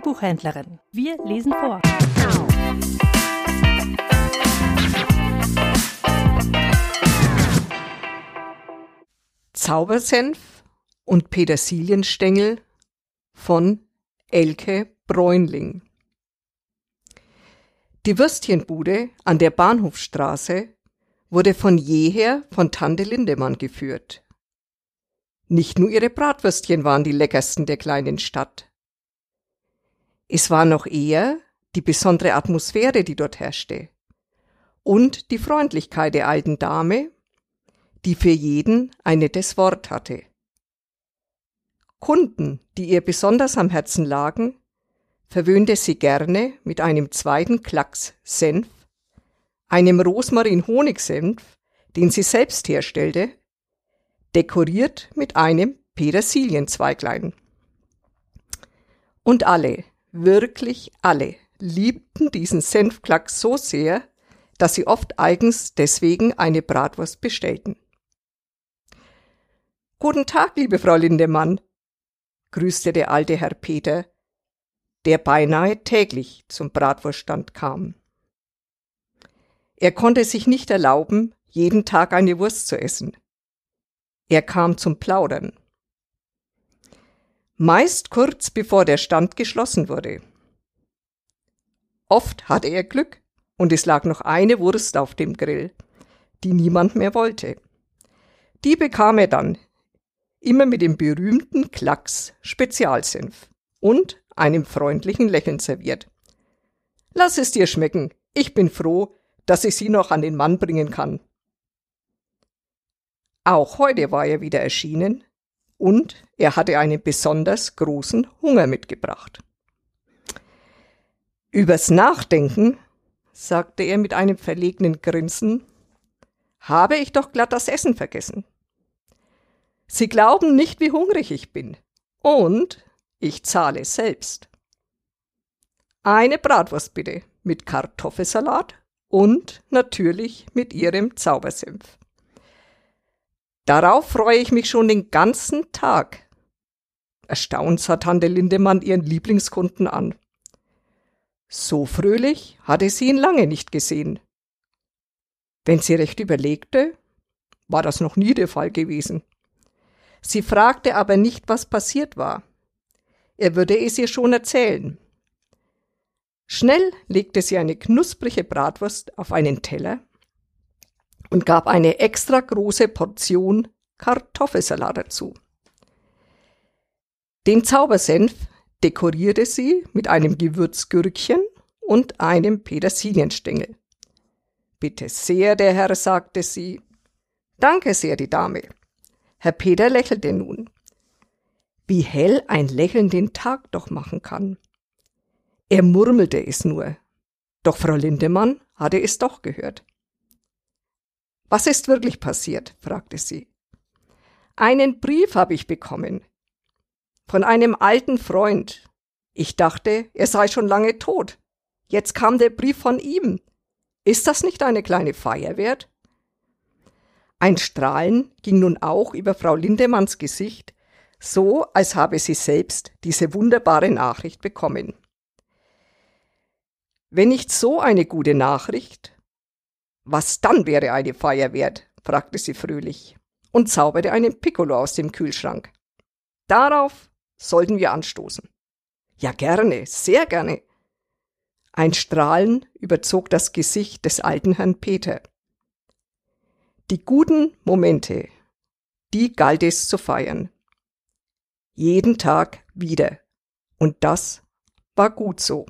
Buchhändlerin. Wir lesen vor. Zaubersenf und Petersilienstängel von Elke Bräunling. Die Würstchenbude an der Bahnhofstraße wurde von jeher von Tante Lindemann geführt. Nicht nur ihre Bratwürstchen waren die leckersten der kleinen Stadt. Es war noch eher die besondere Atmosphäre, die dort herrschte. Und die Freundlichkeit der alten Dame, die für jeden ein nettes Wort hatte. Kunden, die ihr besonders am Herzen lagen, verwöhnte sie gerne mit einem zweiten Klacks Senf, einem Rosmarin-Honigsenf, den sie selbst herstellte, dekoriert mit einem Petersilienzweiglein. Und alle, wirklich alle, liebten diesen Senfklacks so sehr, dass sie oft eigens deswegen eine Bratwurst bestellten. Guten Tag, liebe Frau Lindemann, grüßte der alte Herr Peter, der beinahe täglich zum Bratwurststand kam. Er konnte sich nicht erlauben, jeden Tag eine Wurst zu essen. Er kam zum Plaudern. Meist kurz bevor der Stand geschlossen wurde. Oft hatte er Glück und es lag noch eine Wurst auf dem Grill, die niemand mehr wollte. Die bekam er dann immer mit dem berühmten Klacks Spezialsenf und einem freundlichen Lächeln serviert. Lass es dir schmecken. Ich bin froh, dass ich sie noch an den Mann bringen kann. Auch heute war er wieder erschienen und er hatte einen besonders großen Hunger mitgebracht. Übers Nachdenken, sagte er mit einem verlegenen Grinsen, habe ich doch glatt das Essen vergessen. Sie glauben nicht, wie hungrig ich bin. Und ich zahle selbst. Eine Bratwurst bitte mit Kartoffelsalat und natürlich mit Ihrem Zaubersenf. Darauf freue ich mich schon den ganzen Tag. Erstaunt sah Tante Lindemann ihren Lieblingskunden an. So fröhlich hatte sie ihn lange nicht gesehen. Wenn sie recht überlegte, war das noch nie der Fall gewesen. Sie fragte aber nicht, was passiert war. Er würde es ihr schon erzählen. Schnell legte sie eine knusprige Bratwurst auf einen Teller und gab eine extra große Portion Kartoffelsalat dazu. Den Zaubersenf dekorierte sie mit einem Gewürzgürkchen und einem Petersilienstängel. Bitte sehr, der Herr, sagte sie. Danke sehr, die Dame. Herr Peter lächelte nun wie hell ein Lächeln den Tag doch machen kann. Er murmelte es nur, doch Frau Lindemann hatte es doch gehört. Was ist wirklich passiert? fragte sie. Einen Brief habe ich bekommen. Von einem alten Freund. Ich dachte, er sei schon lange tot. Jetzt kam der Brief von ihm. Ist das nicht eine kleine Feier wert? Ein Strahlen ging nun auch über Frau Lindemanns Gesicht, so als habe sie selbst diese wunderbare Nachricht bekommen. Wenn nicht so eine gute Nachricht, was dann wäre eine Feier wert? fragte sie fröhlich und zauberte einen Piccolo aus dem Kühlschrank. Darauf sollten wir anstoßen. Ja, gerne, sehr gerne. Ein Strahlen überzog das Gesicht des alten Herrn Peter. Die guten Momente, die galt es zu feiern. Jeden Tag wieder. Und das war gut so.